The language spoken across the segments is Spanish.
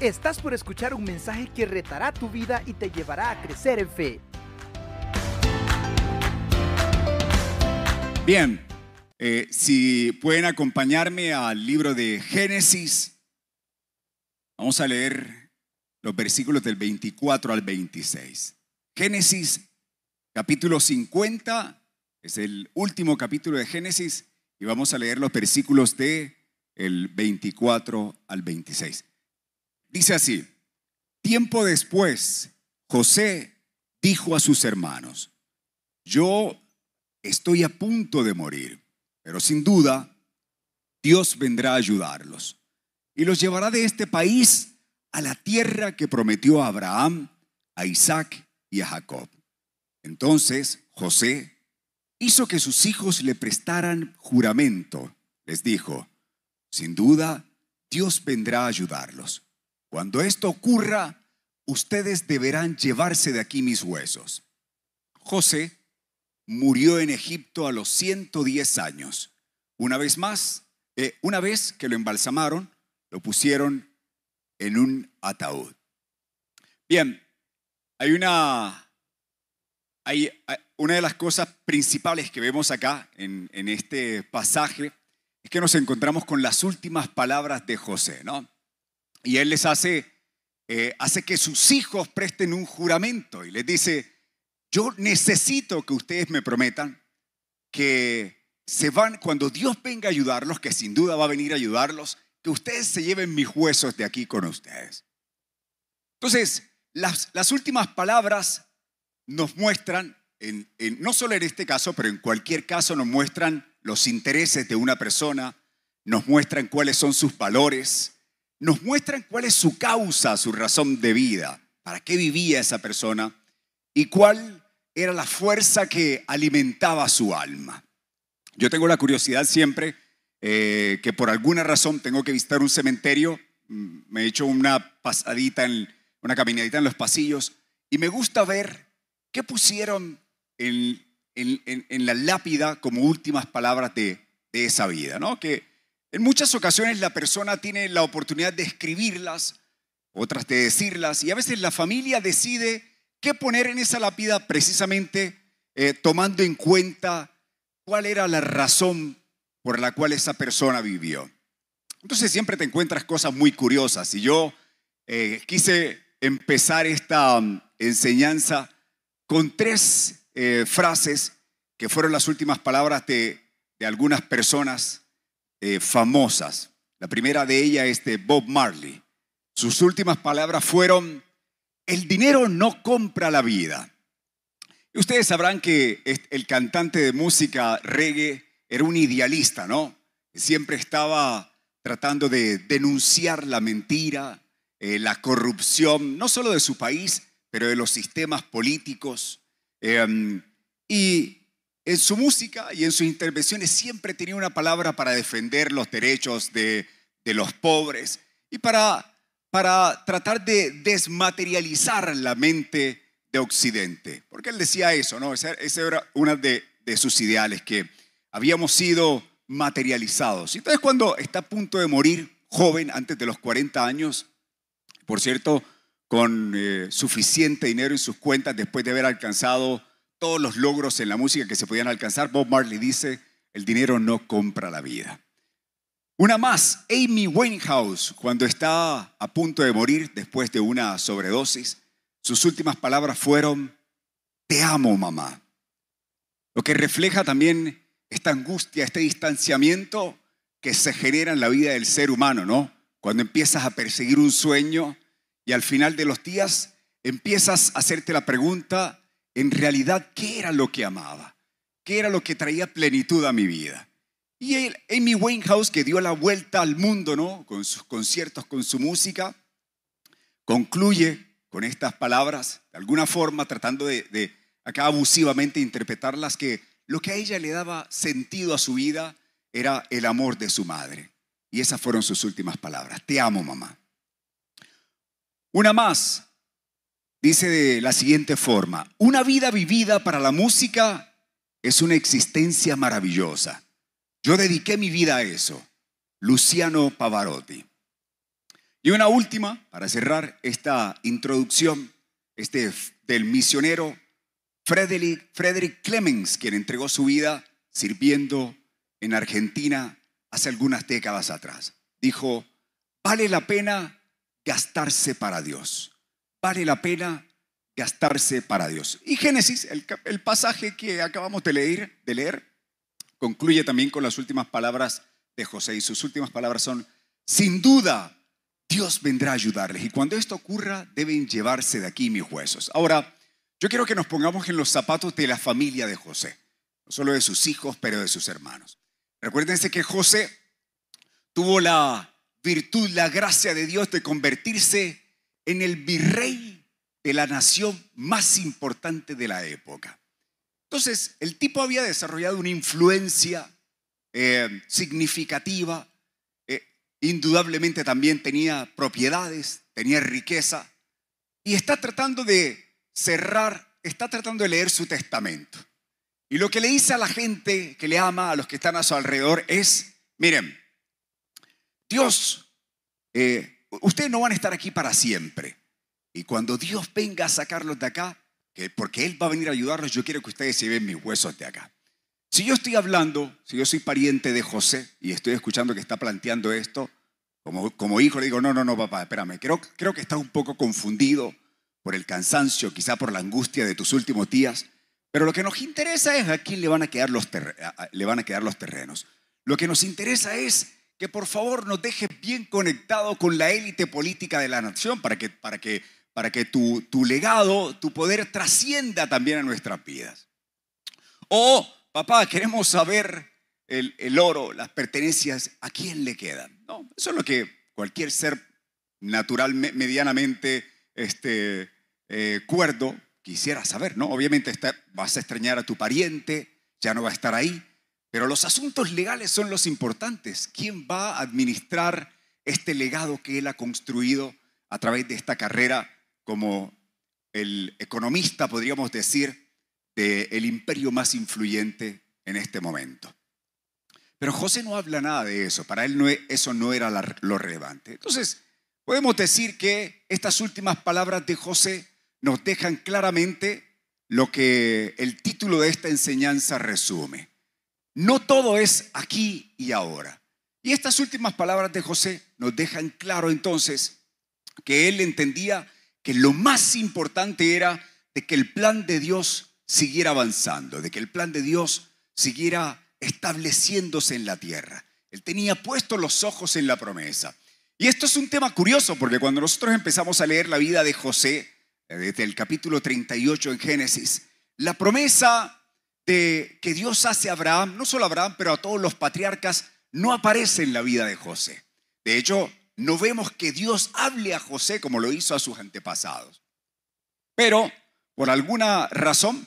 Estás por escuchar un mensaje que retará tu vida y te llevará a crecer en fe. Bien, eh, si pueden acompañarme al libro de Génesis, vamos a leer los versículos del 24 al 26. Génesis capítulo 50, es el último capítulo de Génesis, y vamos a leer los versículos de el 24 al 26. Dice así, tiempo después, José dijo a sus hermanos, yo estoy a punto de morir, pero sin duda Dios vendrá a ayudarlos y los llevará de este país a la tierra que prometió a Abraham, a Isaac y a Jacob. Entonces José hizo que sus hijos le prestaran juramento. Les dijo, sin duda, Dios vendrá a ayudarlos. Cuando esto ocurra, ustedes deberán llevarse de aquí mis huesos. José murió en Egipto a los 110 años. Una vez más, eh, una vez que lo embalsamaron, lo pusieron en un ataúd. Bien, hay una, hay, una de las cosas principales que vemos acá en, en este pasaje es que nos encontramos con las últimas palabras de José, ¿no? Y él les hace, eh, hace que sus hijos presten un juramento y les dice, yo necesito que ustedes me prometan que se van, cuando Dios venga a ayudarlos, que sin duda va a venir a ayudarlos, que ustedes se lleven mis huesos de aquí con ustedes. Entonces, las, las últimas palabras nos muestran, en, no solo en este caso, pero en cualquier caso nos muestran los intereses de una persona, nos muestran cuáles son sus valores, nos muestran cuál es su causa, su razón de vida, para qué vivía esa persona y cuál era la fuerza que alimentaba su alma. Yo tengo la curiosidad siempre eh, que por alguna razón tengo que visitar un cementerio, mm, me he hecho una pasadita, en, una caminadita en los pasillos y me gusta ver qué pusieron en, la lápida como últimas palabras de, de esa vida, ¿no? Que en muchas ocasiones la persona tiene la oportunidad de escribirlas, otras de decirlas, y a veces la familia decide qué poner en esa lápida precisamente eh, tomando en cuenta cuál era la razón por la cual esa persona vivió. Entonces siempre te encuentras cosas muy curiosas. Y yo eh, quise empezar esta mm, enseñanza con tres eh, frases que fueron las últimas palabras de algunas personas eh, famosas. La primera de ellas es de Bob Marley. Sus últimas palabras fueron, el dinero no compra la vida. Ustedes sabrán que el cantante de música reggae era un idealista, ¿no? Siempre estaba tratando de denunciar la mentira, eh, la corrupción, no solo de su país, pero de los sistemas políticos. Em, y en su música y en sus intervenciones siempre tenía una palabra para defender los derechos de, los pobres y para, para tratar de desmaterializar la mente de Occidente. Porque él decía eso, ¿no? Ese, era uno de, de sus ideales, que habíamos sido materializados. Entonces cuando está a punto de morir, joven, antes de los 40 años, por cierto, con eh, suficiente dinero en sus cuentas después de haber alcanzado todos los logros en la música que se podían alcanzar, Bob Marley dice, el dinero no compra la vida. Una más, Amy Winehouse, cuando está a punto de morir después de una sobredosis, sus últimas palabras fueron, te amo mamá. Lo que refleja también esta angustia, este distanciamiento que se genera en la vida del ser humano, ¿no? Cuando empiezas a perseguir un sueño y al final de los días empiezas a hacerte la pregunta, en realidad qué era lo que amaba, qué era lo que traía plenitud a mi vida. Y Amy Winehouse, que dio la vuelta al mundo, ¿no? Con sus conciertos, con su música, concluye con estas palabras, de alguna forma tratando de, de acá abusivamente interpretarlas, que lo que a ella le daba sentido a su vida era el amor de su madre. Y esas fueron sus últimas palabras. Te amo, mamá. Una más, dice de la siguiente forma, una vida vivida para la música es una existencia maravillosa. Yo dediqué mi vida a eso. Luciano Pavarotti. Y una última, para cerrar esta introducción, este del misionero Frederick, Frederick Clemens, quien entregó su vida sirviendo en Argentina hace algunas décadas atrás. Dijo, vale la pena gastarse para Dios. Vale la pena gastarse para Dios. Y Génesis, el, el pasaje que acabamos de leer, de leer, concluye también con las últimas palabras de José. Y sus últimas palabras son, sin duda, Dios vendrá a ayudarles. Y cuando esto ocurra, deben llevarse de aquí mis huesos. Ahora, yo quiero que nos pongamos en los zapatos de la familia de José. No solo de sus hijos, pero de sus hermanos. Recuérdense que José tuvo la virtud, la gracia de Dios de convertirse en el virrey de la nación más importante de la época. Entonces, el tipo había desarrollado una influencia eh, significativa, eh, indudablemente también tenía propiedades, tenía riqueza, y está tratando de cerrar, está tratando de leer su testamento. Y lo que le dice a la gente que le ama, a los que están a su alrededor, es, miren, Dios, eh, ustedes no van a estar aquí para siempre. Y cuando Dios venga a sacarlos de acá, que porque Él va a venir a ayudarlos, yo quiero que ustedes se ven mis huesos de acá. Si yo estoy hablando, si yo soy pariente de José y estoy escuchando que está planteando esto, como, como hijo le digo, no, no, no, papá, espérame, creo, creo que estás un poco confundido por el cansancio, quizá por la angustia de tus últimos días. Pero lo que nos interesa es a quién le van a quedar los, le van a quedar los terrenos. Lo que nos interesa es que por favor nos dejes bien conectado con la élite política de la nación para que, para que, para que tu, tu legado, tu poder trascienda también a nuestras vidas. O, papá, queremos saber el, el oro, las pertenencias, ¿a quién le quedan? No, eso es lo que cualquier ser natural, medianamente este, eh, cuerdo quisiera saber, ¿no? Obviamente vas a extrañar a tu pariente, ya no va a estar ahí, pero los asuntos legales son los importantes. ¿Quién va a administrar este legado que él ha construido a través de esta carrera como el economista, podríamos decir, del imperio más influyente en este momento? Pero José no habla nada de eso, para él e, eso no era lo relevante. Entonces, podemos decir que estas últimas palabras de José nos dejan claramente lo que el título de esta enseñanza resume. No todo es aquí y ahora. Y estas últimas palabras de José nos dejan claro entonces que él entendía que lo más importante era de que el plan de Dios siguiera avanzando, de que el plan de Dios siguiera estableciéndose en la tierra. Él tenía puestos los ojos en la promesa. Y esto es un tema curioso porque cuando nosotros empezamos a leer la vida de José, desde el capítulo 38 en Génesis, la promesa de que Dios hace a Abraham, no solo a Abraham, pero a todos los patriarcas, no aparece en la vida de José. De hecho, no vemos que Dios hable a José como lo hizo a sus antepasados. Pero, por alguna razón,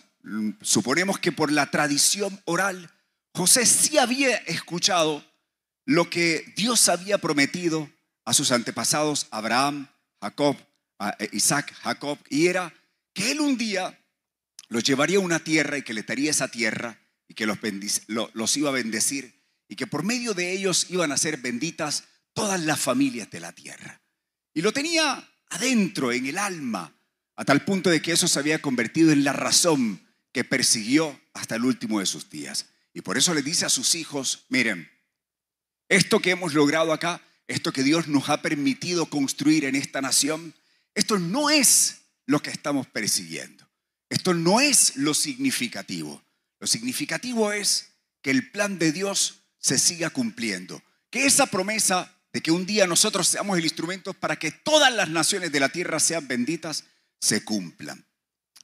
suponemos que por la tradición oral, José sí había escuchado lo que Dios había prometido a sus antepasados, Abraham, Jacob eh, Isaac, Jacob, y era que él un día los llevaría a una tierra y que le daría esa tierra y que los, los iba a bendecir y que por medio de ellos iban a ser benditas todas las familias de la tierra. Y lo tenía adentro, en el alma, a tal punto de que eso se había convertido en la razón que persiguió hasta el último de sus días. Y por eso le dice a sus hijos, miren, esto que hemos logrado acá, esto que Dios nos ha permitido construir en esta nación, esto no es lo que estamos persiguiendo. Esto no es lo significativo. Lo significativo es que el plan de Dios se siga cumpliendo. Que esa promesa de que un día nosotros seamos el instrumento para que todas las naciones de la tierra sean benditas, se cumplan.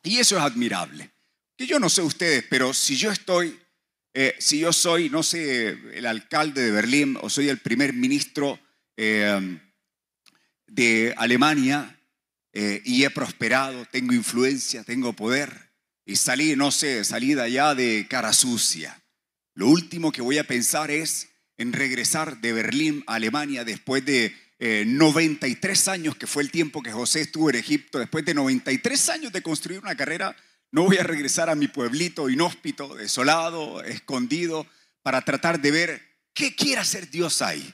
Y eso es admirable. Que yo no sé ustedes, pero si yo estoy, eh, si yo soy, no sé, el alcalde de Berlín o soy el primer ministro eh, de Alemania, eh, y he prosperado, tengo influencia, tengo poder y salí, no sé, salí de allá de cara sucia. Lo último que voy a pensar es en regresar de Berlín a Alemania después de 93 eh, años, que fue el tiempo que José estuvo en Egipto, después de 93 años de construir una carrera, no voy a regresar a mi pueblito inhóspito, desolado, escondido, para tratar de ver qué quiere hacer Dios ahí.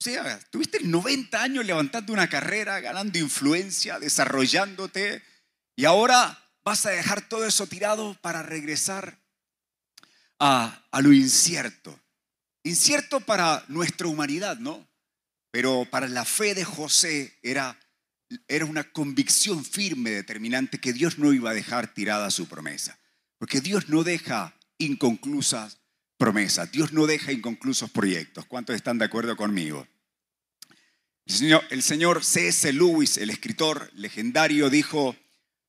O sea, tuviste 90 años levantando una carrera, ganando influencia, desarrollándote, y ahora vas a dejar todo eso tirado para regresar a, a lo incierto. Incierto para nuestra humanidad, ¿no? Pero para la fe de José era, era una convicción firme, determinante, que Dios no iba a dejar tirada su promesa. Porque Dios no deja inconclusas promesas, Dios no deja inconclusos proyectos. ¿Cuántos están de acuerdo conmigo? El señor, el señor C.S. Lewis, el escritor legendario, dijo,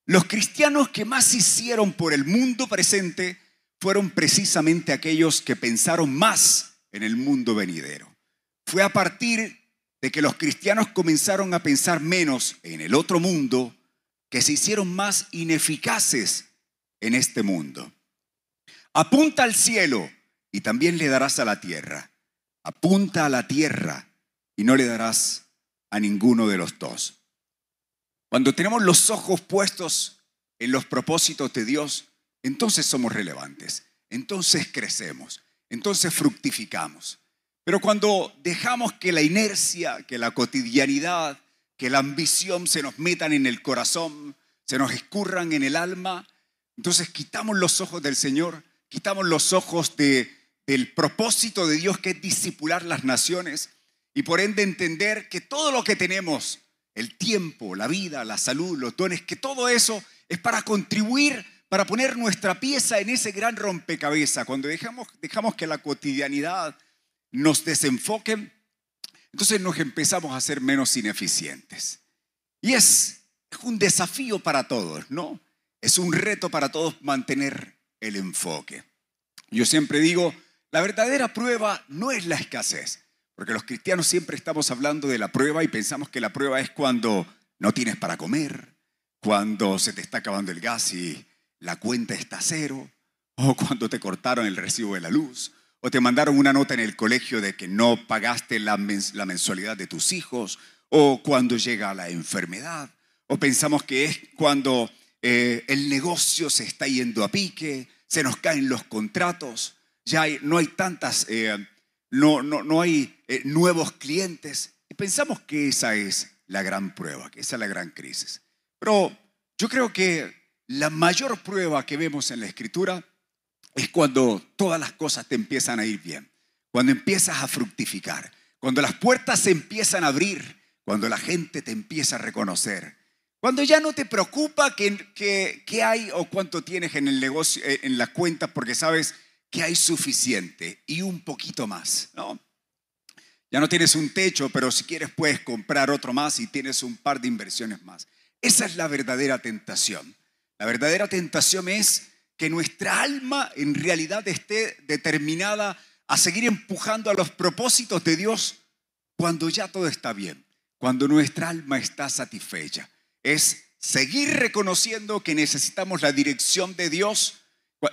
los cristianos que más hicieron por el mundo presente fueron precisamente aquellos que pensaron más en el mundo venidero. Fue a partir de que los cristianos comenzaron a pensar menos en el otro mundo que se hicieron más ineficaces en este mundo. Apunta al cielo y también le darás a la tierra. Apunta a la tierra y no le darás a ninguno de los dos. Cuando tenemos los ojos puestos en los propósitos de Dios, entonces somos relevantes, entonces crecemos, entonces fructificamos. Pero cuando dejamos que la inercia, que la cotidianidad, que la ambición se nos metan en el corazón, se nos escurran en el alma, entonces quitamos los ojos del Señor, quitamos los ojos de, del propósito de Dios que es disipular las naciones y por ende entender que todo lo que tenemos, el tiempo, la vida, la salud, los dones, que todo eso es para contribuir, para poner nuestra pieza en ese gran rompecabezas. Cuando dejamos, dejamos que la cotidianidad nos desenfoque, entonces nos empezamos a ser menos ineficientes. Y es un desafío para todos, ¿no? Es un reto para todos mantener el enfoque. Yo siempre digo, la verdadera prueba no es la escasez, porque los cristianos siempre estamos hablando de la prueba y pensamos que la prueba es cuando no tienes para comer, cuando se te está acabando el gas y la cuenta está cero, o cuando te cortaron el recibo de la luz, o te mandaron una nota en el colegio de que no pagaste la, mensualidad de tus hijos, o cuando llega la enfermedad, o pensamos que es cuando eh, el negocio se está yendo a pique, se nos caen los contratos, ya no hay tantas, eh, no, no, no, hay eh, nuevos clientes. Y pensamos que esa es la gran prueba, que esa es la gran crisis. Pero yo creo que la mayor prueba que vemos en la escritura es cuando todas las cosas te empiezan a ir bien, cuando empiezas a fructificar, cuando las puertas se empiezan a abrir, cuando la gente te empieza a reconocer, cuando ya no te preocupa qué, hay o cuánto tienes en el negocio, eh, en la cuenta, porque sabes que hay suficiente y un poquito más, ¿no? Ya no tienes un techo, pero si quieres puedes comprar otro más y tienes un par de inversiones más. Esa es la verdadera tentación. La verdadera tentación es que nuestra alma en realidad esté determinada a seguir empujando a los propósitos de Dios cuando ya todo está bien, cuando nuestra alma está satisfecha es seguir reconociendo que necesitamos la dirección de Dios,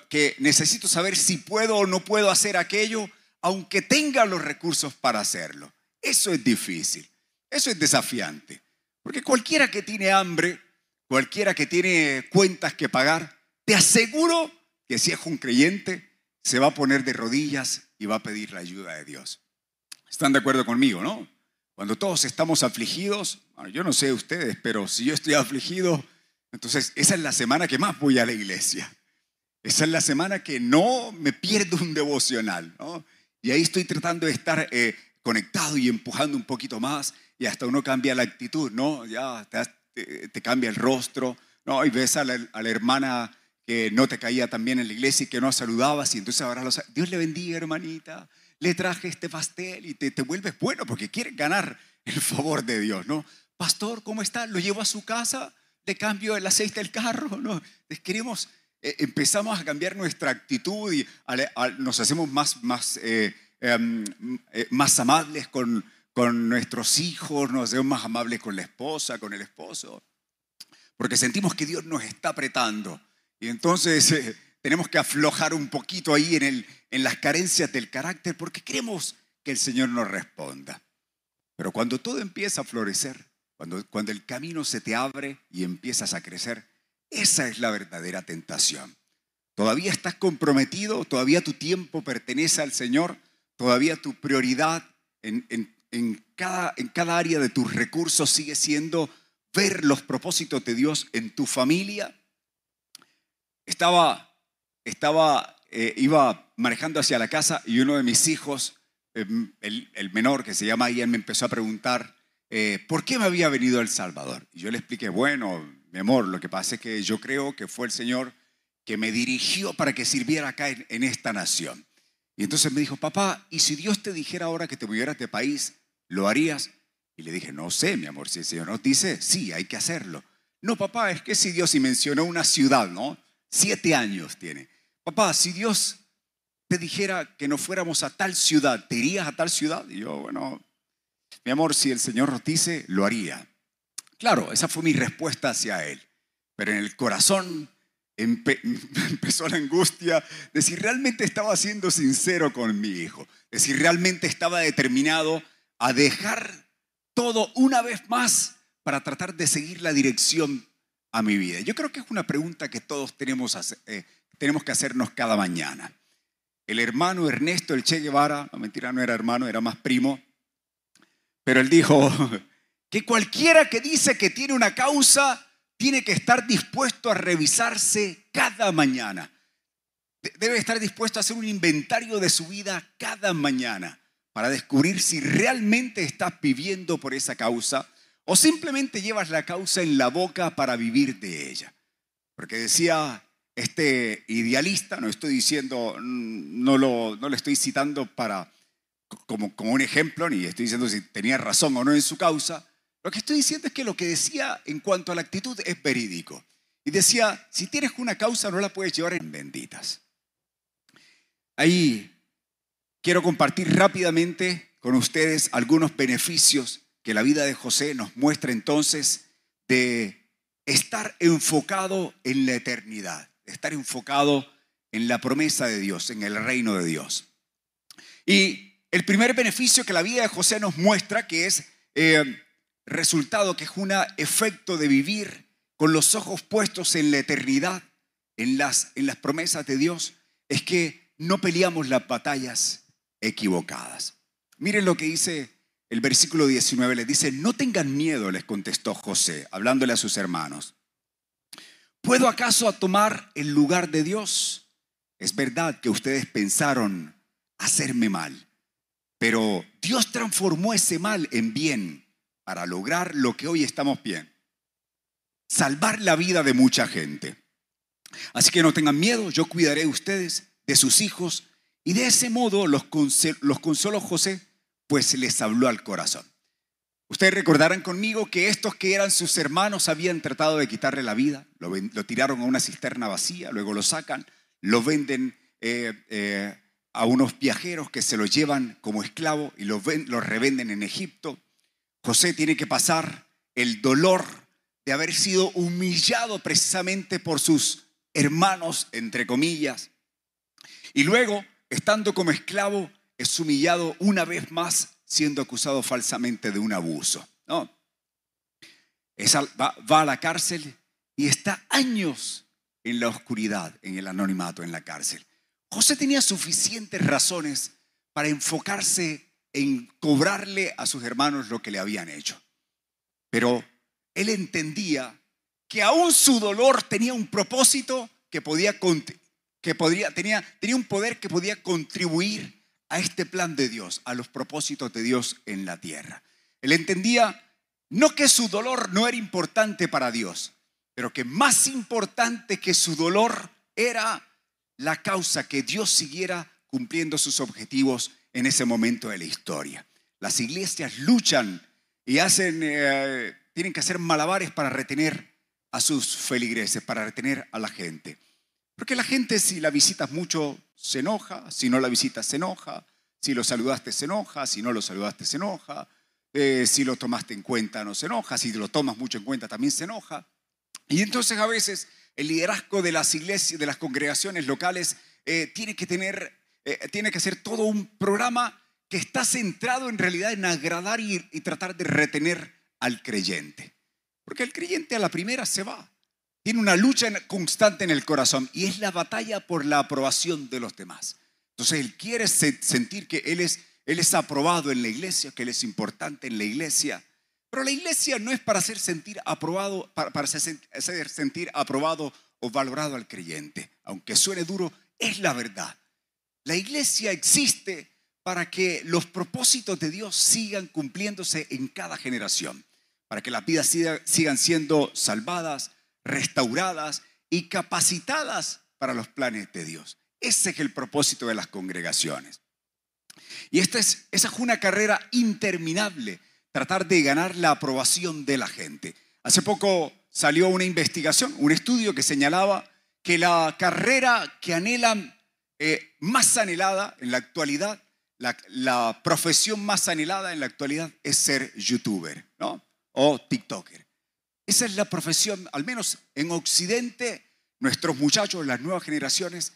que necesito saber si puedo o no puedo hacer aquello, aunque tenga los recursos para hacerlo. Eso es difícil, eso es desafiante, porque cualquiera que tiene hambre, cualquiera que tiene cuentas que pagar, te aseguro que si es un creyente, se va a poner de rodillas y va a pedir la ayuda de Dios. ¿Están de acuerdo conmigo, no? Cuando todos estamos afligidos, yo no sé ustedes, pero si yo estoy afligido, entonces esa es la semana que más voy a la iglesia. Esa es la semana que no me pierdo un devocional. Y ahí estoy tratando de estar eh, conectado y empujando un poquito más y hasta uno cambia la actitud, ¿no? Ya te, cambia el rostro, ¿no? Y ves a la, hermana que no te caía tan bien en la iglesia y que no saludabas y entonces ahora Dios le bendiga, hermanita le traje este pastel y te, te vuelves bueno porque quieres ganar el favor de Dios, ¿no? Pastor, ¿cómo está? ¿Lo llevo a su casa? ¿Le cambio el aceite del carro? ¿No? Queremos, eh, empezamos a cambiar nuestra actitud y nos hacemos más, más, eh, em, eh, más amables con, con nuestros hijos, nos hacemos más amables con la esposa, con el esposo, porque sentimos que Dios nos está apretando. Y entonces tenemos que aflojar un poquito ahí en, el, en las carencias del carácter porque queremos que el Señor nos responda. Pero cuando todo empieza a florecer, cuando, cuando el camino se te abre y empiezas a crecer, esa es la verdadera tentación. Todavía estás comprometido, todavía tu tiempo pertenece al Señor, todavía tu prioridad en, cada, área de tus recursos sigue siendo ver los propósitos de Dios en tu familia. Estaba, estaba, eh, iba manejando hacia la casa y uno de mis hijos, em, el, menor que se llama Ian, me empezó a preguntar eh, por qué me había venido El Salvador. Y yo le expliqué, bueno, mi amor, lo que pasa es que yo creo que fue el Señor que me dirigió para que sirviera acá en, esta nación. Y entonces me dijo, papá, ¿y si Dios te dijera ahora que te movieras de país, lo harías? Y le dije, no sé, mi amor, si el Señor nos dice, sí, hay que hacerlo. No, papá, es que si Dios, y mencionó una ciudad, ¿no? Siete años tiene. Papá, si Dios te dijera que no fuéramos a tal ciudad, ¿te irías a tal ciudad? Y yo, bueno, mi amor, si el Señor nos dice, lo haría. Claro, esa fue mi respuesta hacia Él. Pero en el corazón empe empezó la angustia de si realmente estaba siendo sincero con mi hijo, de si realmente estaba determinado a dejar todo una vez más para tratar de seguir la dirección a mi vida. Yo creo que es una pregunta que todos tenemos, eh, tenemos que hacernos cada mañana. El hermano Ernesto, el Che Guevara, no mentira, no era hermano, era más primo, pero él dijo que cualquiera que dice que tiene una causa tiene que estar dispuesto a revisarse cada mañana. Debe estar dispuesto a hacer un inventario de su vida cada mañana para descubrir si realmente estás viviendo por esa causa o simplemente llevas la causa en la boca para vivir de ella. Porque decía este idealista, no estoy diciendo, no lo, no lo estoy citando para, como, como un ejemplo, ni estoy diciendo si tenía razón o no en su causa, lo que estoy diciendo es que lo que decía en cuanto a la actitud es verídico. Y decía, si tienes una causa no la puedes llevar en benditas. Ahí quiero compartir rápidamente con ustedes algunos beneficios que la vida de José nos muestra entonces de estar enfocado en la eternidad, estar enfocado en la promesa de Dios, en el reino de Dios. Y el primer beneficio que la vida de José nos muestra, que es eh, resultado que es un efecto de vivir con los ojos puestos en la eternidad, en las, en las promesas de Dios, es que no peleamos las batallas equivocadas. Miren lo que dice el versículo 19, le dice, no tengan miedo, les contestó José, hablándole a sus hermanos. ¿Puedo acaso tomar el lugar de Dios? Es verdad que ustedes pensaron hacerme mal, pero Dios transformó ese mal en bien para lograr lo que hoy estamos bien. Salvar la vida de mucha gente. Así que no tengan miedo, yo cuidaré de ustedes, de sus hijos, y de ese modo los, consoló José, pues les habló al corazón. Ustedes recordarán conmigo que estos que eran sus hermanos habían tratado de quitarle la vida, lo, tiraron a una cisterna vacía, luego lo sacan, lo venden eh, eh, a unos viajeros que se lo llevan como esclavo y lo revenden en Egipto. José tiene que pasar el dolor de haber sido humillado precisamente por sus hermanos, entre comillas. Y luego, estando como esclavo, es humillado una vez más siendo acusado falsamente de un abuso. ¿no? va, va a la cárcel y está años en la oscuridad, en el anonimato, en la cárcel. José tenía suficientes razones para enfocarse en cobrarle a sus hermanos lo que le habían hecho. Pero él entendía que aún su dolor tenía un propósito que podía que podría, tenía, tenía un poder que podía contribuir a este plan de Dios, a los propósitos de Dios en la tierra. Él entendía no que su dolor no era importante para Dios, pero que más importante que su dolor era la causa que Dios siguiera cumpliendo sus objetivos en ese momento de la historia. Las iglesias luchan y hacen, eh, tienen que hacer malabares para retener a sus feligreses, para retener a la gente. Porque la gente si la visitas mucho se enoja, si no la visitas se enoja, si lo saludaste se enoja, si no lo saludaste se enoja, eh, si lo tomaste en cuenta no se enoja, si lo tomas mucho en cuenta también se enoja. Y entonces a veces el liderazgo de las iglesias, de las congregaciones locales, eh, tiene que tener eh, tiene que ser todo un programa que está centrado en realidad en agradar y, tratar de retener al creyente. Porque el creyente a la primera se va. Tiene una lucha constante en el corazón y es la batalla por la aprobación de los demás. Entonces él quiere sentir que él es Él es aprobado en la iglesia, que Él es importante en la iglesia. Pero la iglesia no es para hacer sentir aprobado, para hacer sentir aprobado o valorado al creyente. Aunque suene duro, es la verdad. La iglesia existe para que los propósitos de Dios sigan cumpliéndose en cada generación, para que las vidas sigan siendo salvadas, restauradas y capacitadas para los planes de Dios. Ese es el propósito de las congregaciones. Y esta es, esa es una carrera interminable, tratar de ganar la aprobación de la gente. Hace poco salió una investigación, un estudio que señalaba que la carrera que anhelan eh, más anhelada en la actualidad, la, profesión más anhelada en la actualidad es ser youtuber, ¿no? O TikToker. Esa es la profesión, al menos en Occidente, nuestros muchachos, las nuevas generaciones,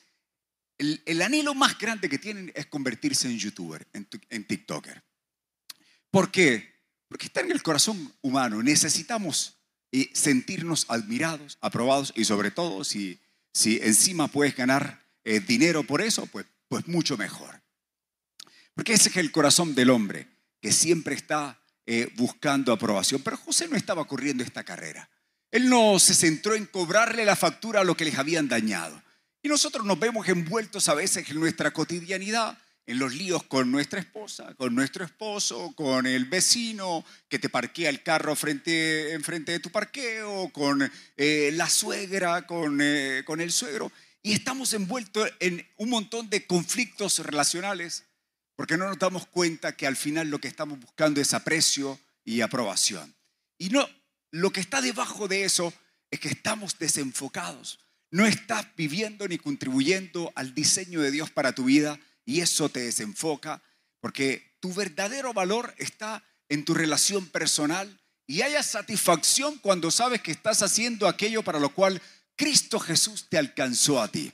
el, anhelo más grande que tienen es convertirse en youtuber, en, TikToker. ¿Por qué? Porque está en el corazón humano. Necesitamos eh, sentirnos admirados, aprobados y sobre todo si, si encima puedes ganar eh, dinero por eso, pues, pues mucho mejor. Porque ese es el corazón del hombre, que siempre está eh, buscando aprobación. Pero José no estaba corriendo esta carrera. Él no se centró en cobrarle la factura a lo que les habían dañado. Y nosotros nos vemos envueltos a veces en nuestra cotidianidad, en los líos con nuestra esposa, con nuestro esposo, con el vecino que te parquea el carro frente, enfrente de tu parqueo, con eh, la suegra, con, eh, con el suegro. Y estamos envueltos en un montón de conflictos relacionales porque no nos damos cuenta que al final lo que estamos buscando es aprecio y aprobación. Y no, lo que está debajo de eso es que estamos desenfocados no estás viviendo ni contribuyendo al diseño de Dios para tu vida y eso te desenfoca porque tu verdadero valor está en tu relación personal y haya satisfacción cuando sabes que estás haciendo aquello para lo cual Cristo Jesús te alcanzó a ti.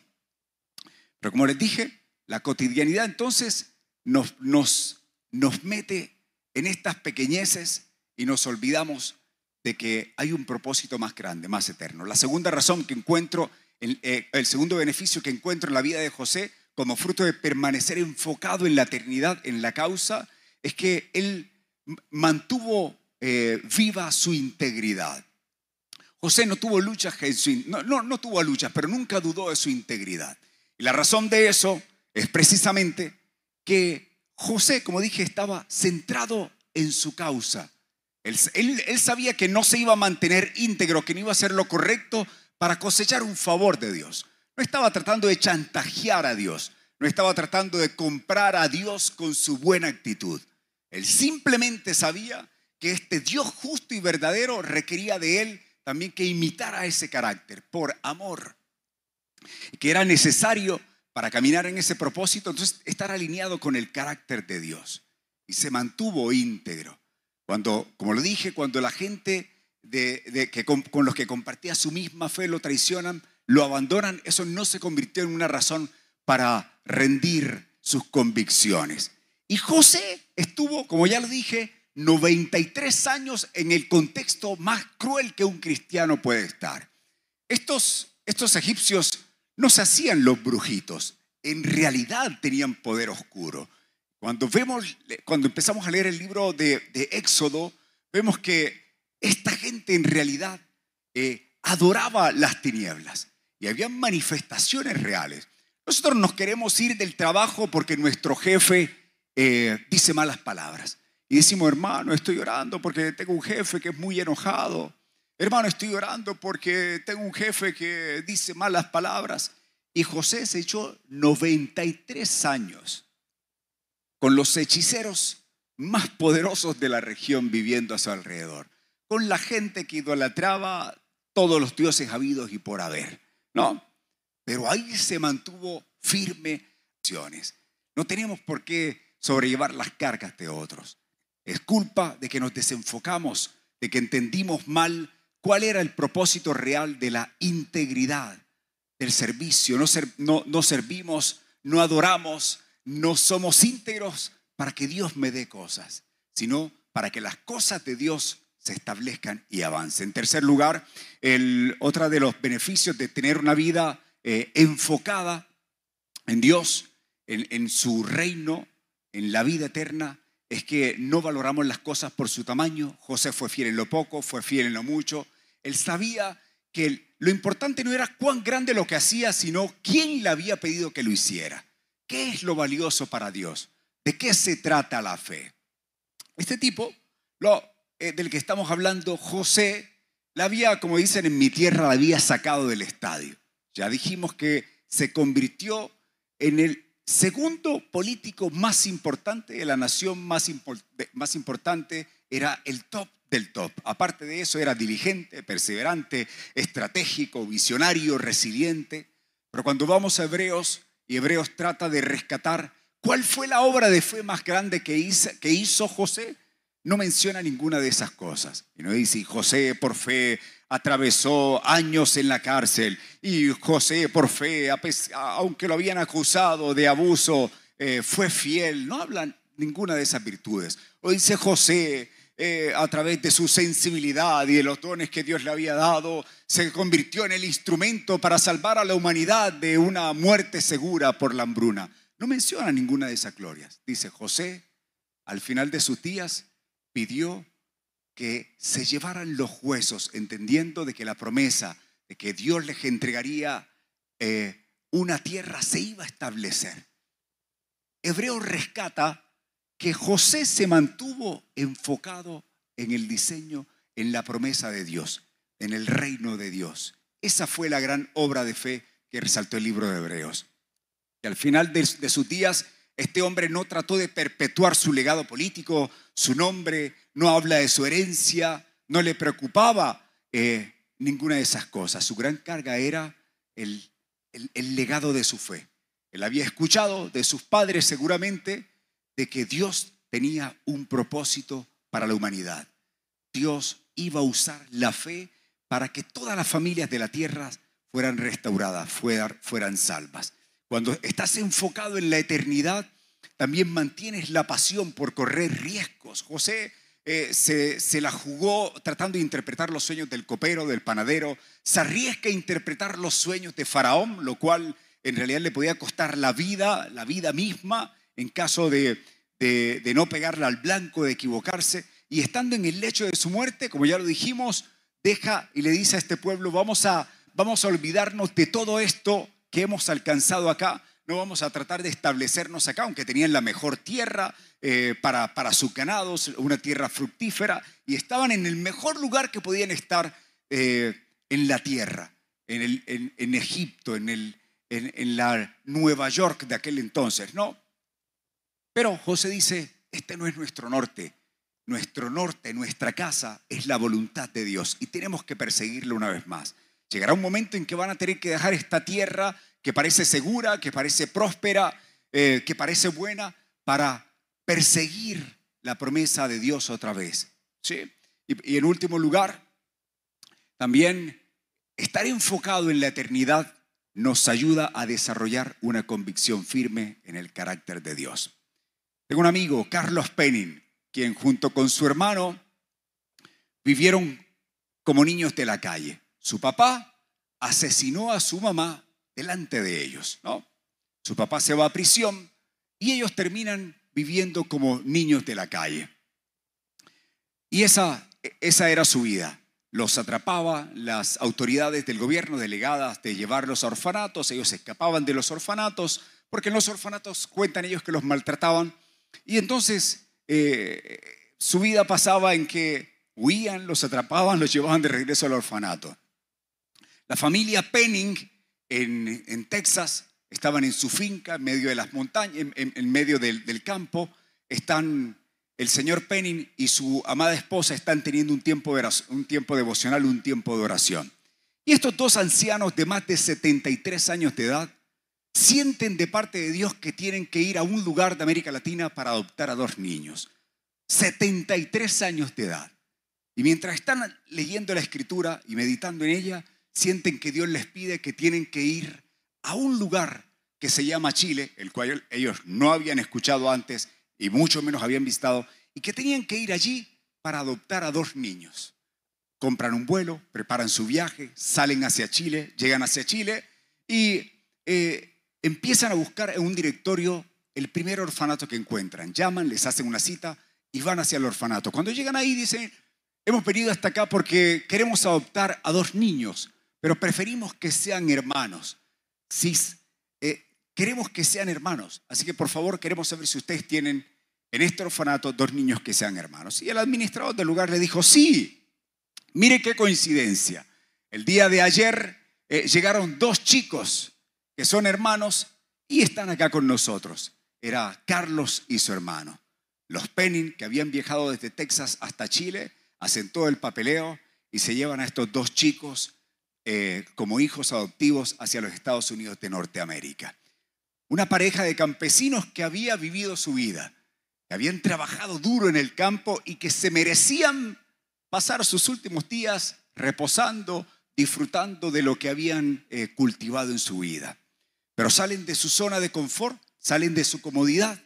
Pero como les dije, la cotidianidad entonces nos, nos, nos mete en estas pequeñeces y nos olvidamos de que hay un propósito más grande, más eterno. La segunda razón que encuentro eh, el, segundo beneficio que encuentro en la vida de José como fruto de permanecer enfocado en la eternidad, en la causa, es que él mantuvo eh, viva su integridad. José no tuvo luchas, no, no, tuvo luchas, pero nunca dudó de su integridad. Y la razón de eso es precisamente que José, como dije, estaba centrado en su causa. Él, él, sabía que no se iba a mantener íntegro, que no iba a hacer lo correcto para cosechar un favor de Dios. No estaba tratando de chantajear a Dios, no estaba tratando de comprar a Dios con su buena actitud. Él simplemente sabía que este Dios justo y verdadero requería de él también que imitara ese carácter por amor. Que era necesario para caminar en ese propósito, entonces estar alineado con el carácter de Dios. Y se mantuvo íntegro. Cuando, como lo dije, cuando la gente de, que con, los que compartía su misma fe lo traicionan, lo abandonan, eso no se convirtió en una razón para rendir sus convicciones. Y José estuvo, como ya lo dije, 93 años en el contexto más cruel que un cristiano puede estar. Estos, estos egipcios no se hacían los brujitos, en realidad tenían poder oscuro. Cuando, vemos, cuando empezamos a leer el libro de, de Éxodo, vemos que esta gente en realidad eh, adoraba las tinieblas y había manifestaciones reales. Nosotros nos queremos ir del trabajo porque nuestro jefe eh, dice malas palabras. Y decimos, hermano, estoy orando porque tengo un jefe que es muy enojado. Hermano, estoy orando porque tengo un jefe que dice malas palabras. Y José se echó 93 años con los hechiceros más poderosos de la región viviendo a su alrededor con la gente que idolatraba todos los dioses habidos y por haber, ¿no? Pero ahí se mantuvo firme. No tenemos por qué sobrellevar las cargas de otros. Es culpa de que nos desenfocamos, de que entendimos mal cuál era el propósito real de la integridad del servicio. No, servimos, no adoramos, no somos íntegros para que Dios me dé cosas, sino para que las cosas de Dios se establezcan y avancen. En tercer lugar, el, otro de los beneficios de tener una vida eh, enfocada en Dios, en, su reino, en la vida eterna es que no valoramos las cosas por su tamaño. José fue fiel en lo poco, fue fiel en lo mucho. Él sabía que lo importante no era cuán grande lo que hacía, sino quién le había pedido que lo hiciera. ¿Qué es lo valioso para Dios? ¿De qué se trata la fe? Este tipo, lo, eh, del que estamos hablando, José, la había, como dicen en mi tierra, la había sacado del estadio. Ya dijimos que se convirtió en el segundo político más importante de la nación más, más importante, era el top del top. Aparte de eso, era diligente, perseverante, estratégico, visionario, resiliente. Pero cuando vamos a Hebreos, y Hebreos trata de rescatar cuál fue la obra de fe más grande que hizo, que hizo José, no menciona ninguna de esas cosas. Y no dice, José por fe atravesó años en la cárcel y José por fe, aunque lo habían acusado de abuso, eh, fue fiel. No hablan ninguna de esas virtudes. O dice José, eh, a través de su sensibilidad y de los dones que Dios le había dado, se convirtió en el instrumento para salvar a la humanidad de una muerte segura por la hambruna. No menciona ninguna de esas glorias. Dice José, al final de sus días, pidió que se llevaran los huesos, entendiendo de que la promesa de que Dios les entregaría eh, una tierra se iba a establecer. Hebreo rescata que José se mantuvo enfocado en el diseño, en la promesa de Dios, en el reino de Dios. Esa fue la gran obra de fe que resaltó el libro de Hebreos. Y al final de, sus días, este hombre no trató de perpetuar su legado político, su nombre, no habla de su herencia, no le preocupaba eh, ninguna de esas cosas. Su gran carga era el legado de su fe. Él había escuchado de sus padres seguramente de que Dios tenía un propósito para la humanidad. Dios iba a usar la fe para que todas las familias de la tierra fueran restauradas, fueran, salvas. Cuando estás enfocado en la eternidad, también mantienes la pasión por correr riesgos. José eh, se, la jugó tratando de interpretar los sueños del copero, del panadero, se arriesga a interpretar los sueños de Faraón, lo cual en realidad le podía costar la vida, la vida misma, en caso de, de, no pegarle al blanco, de equivocarse. Y estando en el lecho de su muerte, como ya lo dijimos, deja y le dice a este pueblo, vamos a, vamos a olvidarnos de todo esto que hemos alcanzado acá, no vamos a tratar de establecernos acá, aunque tenían la mejor tierra eh, para, para sus ganados, una tierra fructífera, y estaban en el mejor lugar que podían estar eh, en la tierra, en, el, en, Egipto, en, el, en, en la Nueva York de aquel entonces, ¿no? Pero José dice, este no es nuestro norte. Nuestro norte, nuestra casa es la voluntad de Dios y tenemos que perseguirlo una vez más. Llegará un momento en que van a tener que dejar esta tierra que parece segura, que parece próspera, eh, que parece buena, para perseguir la promesa de Dios otra vez. ¿sí? Y, y en último lugar, también estar enfocado en la eternidad nos ayuda a desarrollar una convicción firme en el carácter de Dios. Tengo un amigo, Carlos Penning, quien junto con su hermano vivieron como niños de la calle. Su papá asesinó a su mamá delante de ellos, ¿no? Su papá se va a prisión y ellos terminan viviendo como niños de la calle. Y esa, esa era su vida. Los atrapaba las autoridades del gobierno delegadas de llevarlos a orfanatos, ellos escapaban de los orfanatos, porque en los orfanatos cuentan ellos que los maltrataban y entonces eh, su vida pasaba en que huían, los atrapaban, los llevaban de regreso al orfanato. La familia Penning en, Texas estaban en su finca en medio de las montañas, en, medio del, campo. Están el señor Penning y su amada esposa están teniendo un tiempo, un tiempo devocional, un tiempo de oración. Y estos dos ancianos de más de 73 años de edad sienten de parte de Dios que tienen que ir a un lugar de América Latina para adoptar a dos niños. 73 años de edad. Y mientras están leyendo la escritura y meditando en ella, sienten que Dios les pide que tienen que ir a un lugar que se llama Chile, el cual ellos no habían escuchado antes y mucho menos habían visitado, y que tenían que ir allí para adoptar a dos niños. Compran un vuelo, preparan su viaje, salen hacia Chile, llegan hacia Chile y eh, empiezan a buscar en un directorio el primer orfanato que encuentran. Llaman, les hacen una cita y van hacia el orfanato. Cuando llegan ahí dicen, hemos venido hasta acá porque queremos adoptar a dos niños, pero preferimos que sean hermanos. Sí, eh, queremos que sean hermanos. Así que por favor queremos saber si ustedes tienen en este orfanato dos niños que sean hermanos. Y el administrador del lugar le dijo, sí, mire qué coincidencia. El día de ayer eh, llegaron dos chicos que son hermanos y están acá con nosotros. Era Carlos y su hermano. Los Penning, que habían viajado desde Texas hasta Chile, hacen todo el papeleo y se llevan a estos dos chicos eh, como hijos adoptivos hacia los Estados Unidos de Norteamérica. Una pareja de campesinos que había vivido su vida, que habían trabajado duro en el campo y que se merecían pasar sus últimos días reposando, disfrutando de lo que habían eh, cultivado en su vida. Pero salen de su zona de confort, salen de su comodidad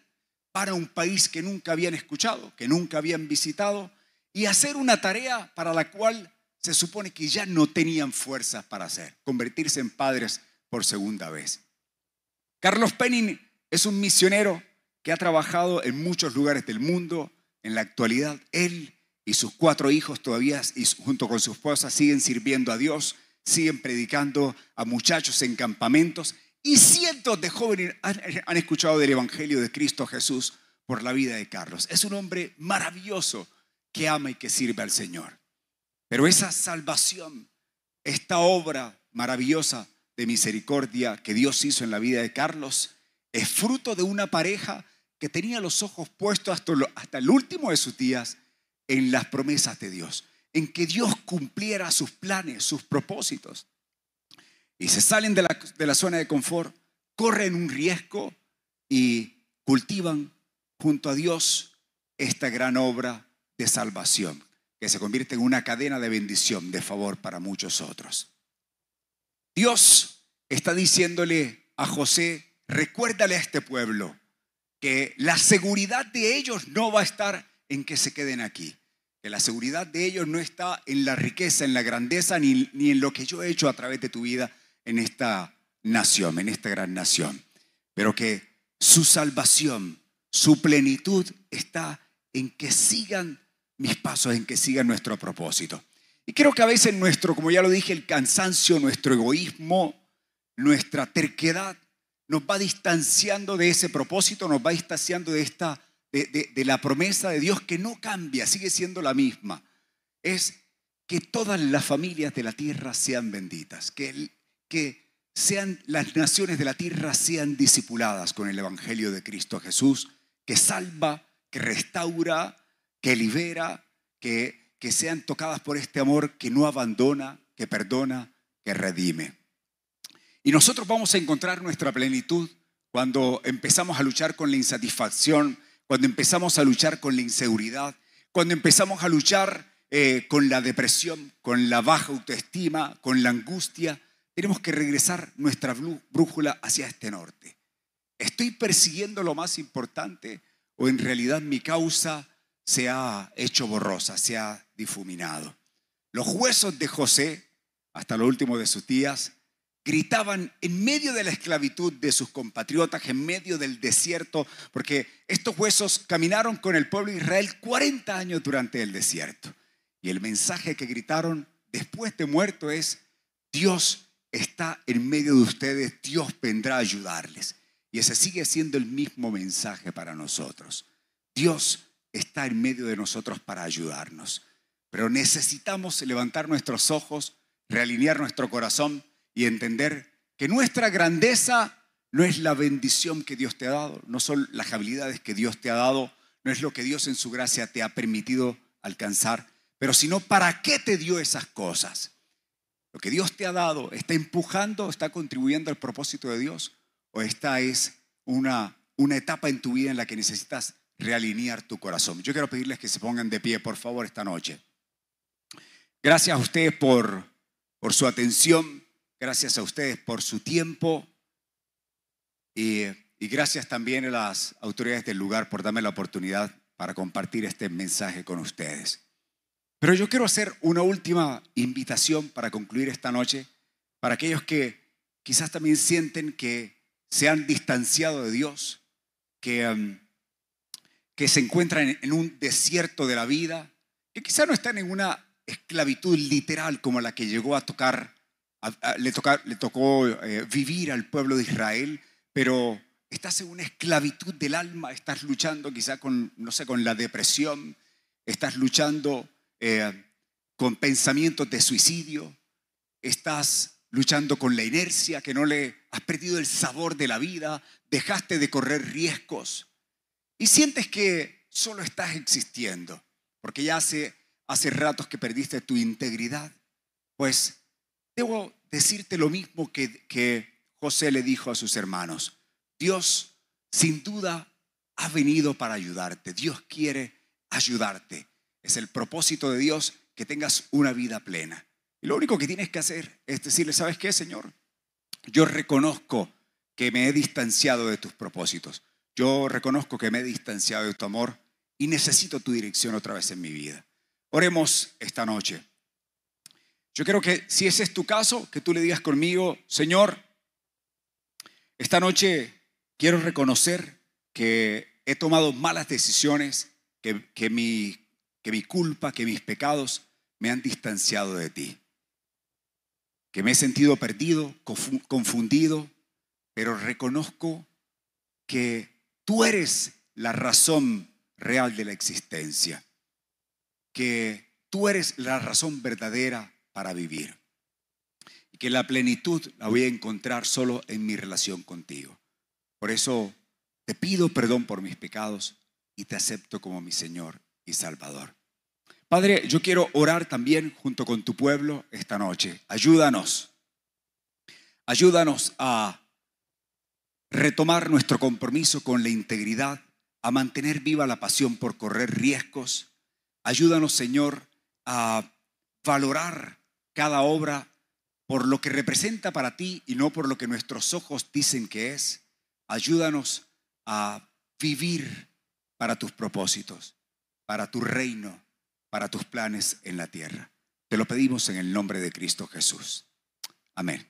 para un país que nunca habían escuchado, que nunca habían visitado, y hacer una tarea para la cual se supone que ya no tenían fuerzas para hacer, convertirse en padres por segunda vez. Carlos Penning es un misionero que ha trabajado en muchos lugares del mundo. En la actualidad, él y sus cuatro hijos todavía, y junto con su esposa, siguen sirviendo a Dios, siguen predicando a muchachos en campamentos y cientos de jóvenes han, escuchado del Evangelio de Cristo Jesús por la vida de Carlos. Es un hombre maravilloso que ama y que sirve al Señor. Pero esa salvación, esta obra maravillosa de misericordia que Dios hizo en la vida de Carlos, es fruto de una pareja que tenía los ojos puestos hasta, el último de sus días en las promesas de Dios, en que Dios cumpliera sus planes, sus propósitos. Y se salen de la zona de confort, corren un riesgo y cultivan junto a Dios esta gran obra de salvación, que se convierte en una cadena de bendición, de favor para muchos otros. Dios está diciéndole a José, recuérdale a este pueblo que la seguridad de ellos no va a estar en que se queden aquí que la seguridad de ellos no está en la riqueza, en la grandeza, ni, ni en lo que yo he hecho a través de tu vida en esta nación, en esta gran nación, pero que su salvación, su plenitud está en que sigan mis pasos, en que sigan nuestro propósito. Y creo que a veces nuestro, como ya lo dije, el cansancio, nuestro egoísmo, nuestra terquedad nos va distanciando de ese propósito, nos va distanciando de esta de, la promesa de Dios que no cambia, sigue siendo la misma. Es que todas las familias de la tierra sean benditas, que, que sean las naciones de la tierra sean discipuladas con el Evangelio de Cristo Jesús, que salva, que restaura, que libera, que, que sean tocadas por este amor que no abandona, que perdona, que redime. Y nosotros vamos a encontrar nuestra plenitud cuando empezamos a luchar con la insatisfacción, cuando empezamos a luchar con la inseguridad, cuando empezamos a luchar eh, con la depresión, con la baja autoestima, con la angustia, tenemos que regresar nuestra brújula hacia este norte. ¿Estoy persiguiendo lo más importante o en realidad mi causa se ha hecho borrosa, se ha difuminado? Los huesos de José, hasta lo último de sus días, gritaban en medio de la esclavitud de sus compatriotas, en medio del desierto, porque estos huesos caminaron con el pueblo de Israel 40 años durante el desierto. Y el mensaje que gritaron después de muerto es, Dios está en medio de ustedes, Dios vendrá a ayudarles. Y ese sigue siendo el mismo mensaje para nosotros. Dios está en medio de nosotros para ayudarnos. Pero necesitamos levantar nuestros ojos, realinear nuestro corazón y entender que nuestra grandeza no es la bendición que Dios te ha dado, no son las habilidades que Dios te ha dado, no es lo que Dios en su gracia te ha permitido alcanzar, pero sino para qué te dio esas cosas. Lo que Dios te ha dado está empujando, está contribuyendo al propósito de Dios o esta es una, una etapa en tu vida en la que necesitas realinear tu corazón. Yo quiero pedirles que se pongan de pie, por favor, esta noche. Gracias a ustedes por, por su atención. Gracias a ustedes por su tiempo y, gracias también a las autoridades del lugar por darme la oportunidad para compartir este mensaje con ustedes. Pero yo quiero hacer una última invitación para concluir esta noche para aquellos que quizás también sienten que se han distanciado de Dios, que, um, que se encuentran en, un desierto de la vida, que quizá no están en una esclavitud literal como la que llegó a tocar, le, tocó eh, vivir al pueblo de Israel, pero estás en una esclavitud del alma, estás luchando quizá con, no sé, con la depresión, estás luchando eh, con pensamientos de suicidio, estás luchando con la inercia, que no le has perdido el sabor de la vida, dejaste de correr riesgos y sientes que solo estás existiendo, porque ya hace, hace ratos que perdiste tu integridad, pues debo decirte lo mismo que, que José le dijo a sus hermanos. Dios sin duda ha venido para ayudarte. Dios quiere ayudarte. Es el propósito de Dios que tengas una vida plena. Y lo único que tienes que hacer es decirle, ¿sabes qué, Señor? Yo reconozco que me he distanciado de tus propósitos. Yo reconozco que me he distanciado de tu amor y necesito tu dirección otra vez en mi vida. Oremos esta noche. Yo creo que si ese es tu caso, que tú le digas conmigo, Señor, esta noche quiero reconocer que he tomado malas decisiones, que, que, mi, que mi culpa, que mis pecados me han distanciado de ti que me he sentido perdido, confundido, pero reconozco que tú eres la razón real de la existencia, que tú eres la razón verdadera para vivir y que la plenitud la voy a encontrar solo en mi relación contigo. Por eso te pido perdón por mis pecados y te acepto como mi Señor y Salvador. Padre, yo quiero orar también junto con tu pueblo esta noche. Ayúdanos. Ayúdanos a retomar nuestro compromiso con la integridad, a mantener viva la pasión por correr riesgos. Ayúdanos, Señor, a valorar cada obra por lo que representa para ti y no por lo que nuestros ojos dicen que es. Ayúdanos a vivir para tus propósitos, para tu reino para tus planes en la tierra. Te lo pedimos en el nombre de Cristo Jesús. Amén.